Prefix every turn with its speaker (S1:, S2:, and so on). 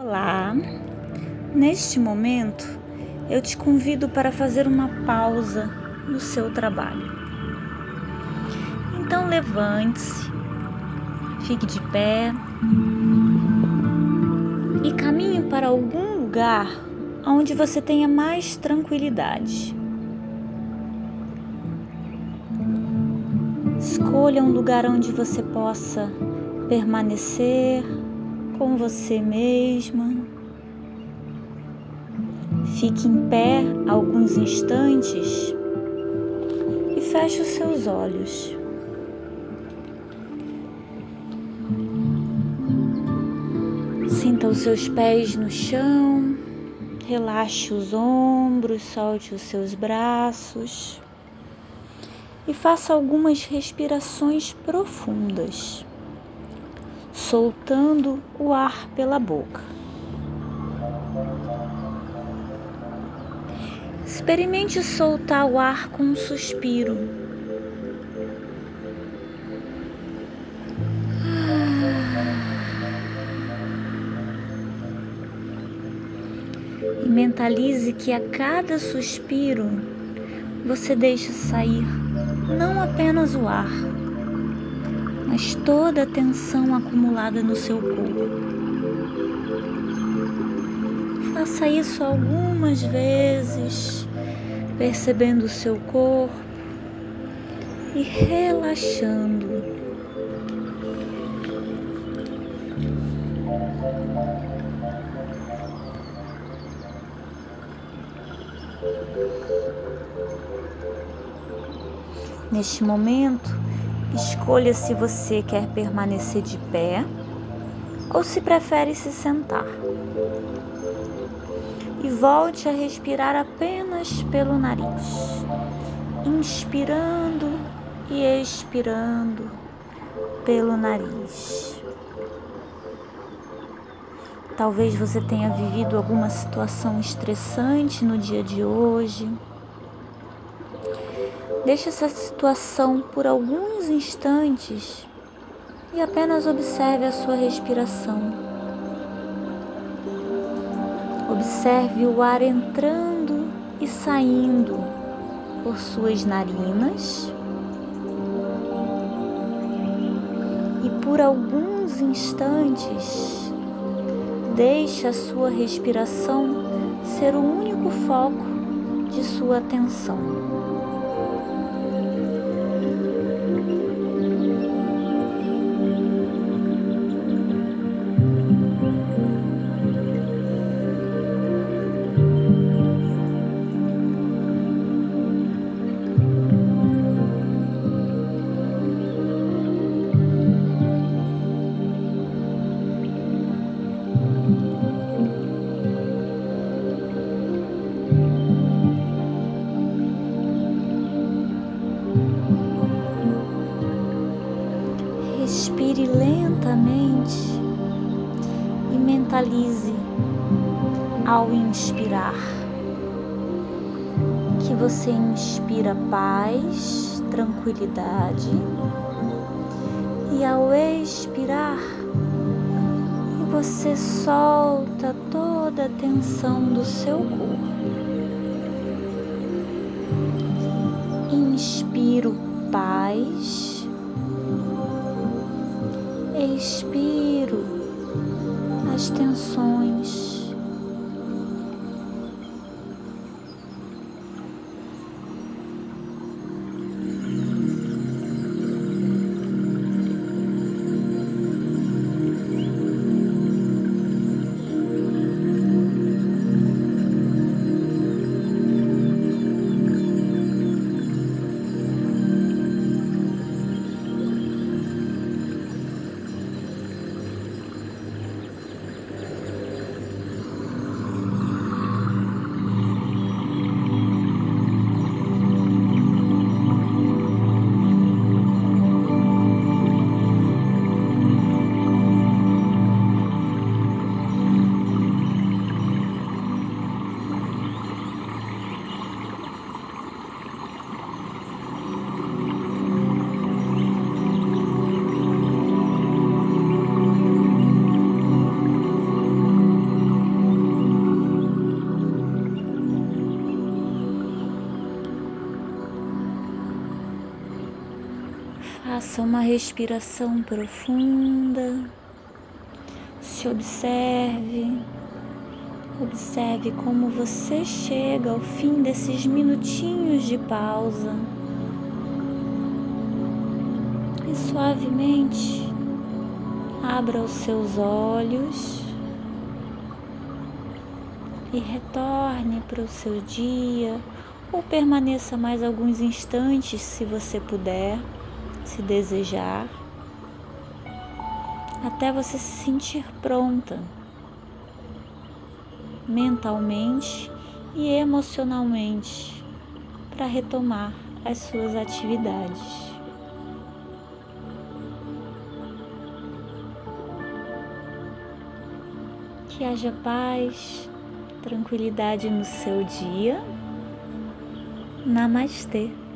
S1: Olá! Neste momento, eu te convido para fazer uma pausa no seu trabalho. Então, levante-se, fique de pé e caminhe para algum lugar onde você tenha mais tranquilidade. Escolha um lugar onde você possa permanecer com você mesma. Fique em pé alguns instantes e feche os seus olhos. Sinta os seus pés no chão, relaxe os ombros, solte os seus braços e faça algumas respirações profundas soltando o ar pela boca. Experimente soltar o ar com um suspiro. E mentalize que a cada suspiro você deixa sair não apenas o ar, mas toda a tensão acumulada no seu corpo. Faça isso algumas vezes, percebendo o seu corpo e relaxando. Neste momento, Escolha se você quer permanecer de pé ou se prefere se sentar. E volte a respirar apenas pelo nariz, inspirando e expirando pelo nariz. Talvez você tenha vivido alguma situação estressante no dia de hoje Deixe essa situação por alguns instantes e apenas observe a sua respiração. Observe o ar entrando e saindo por suas narinas e por alguns instantes deixe a sua respiração ser o único foco de sua atenção. Mentalize ao inspirar. Que você inspira paz, tranquilidade e ao expirar você solta toda a tensão do seu corpo. Inspiro paz. Expiro as tensões. Faça uma respiração profunda. Se observe. Observe como você chega ao fim desses minutinhos de pausa. E suavemente abra os seus olhos e retorne para o seu dia ou permaneça mais alguns instantes se você puder, se desejar, até você se sentir pronta mentalmente e emocionalmente para retomar as suas atividades. Que haja paz, tranquilidade no seu dia. Namastê.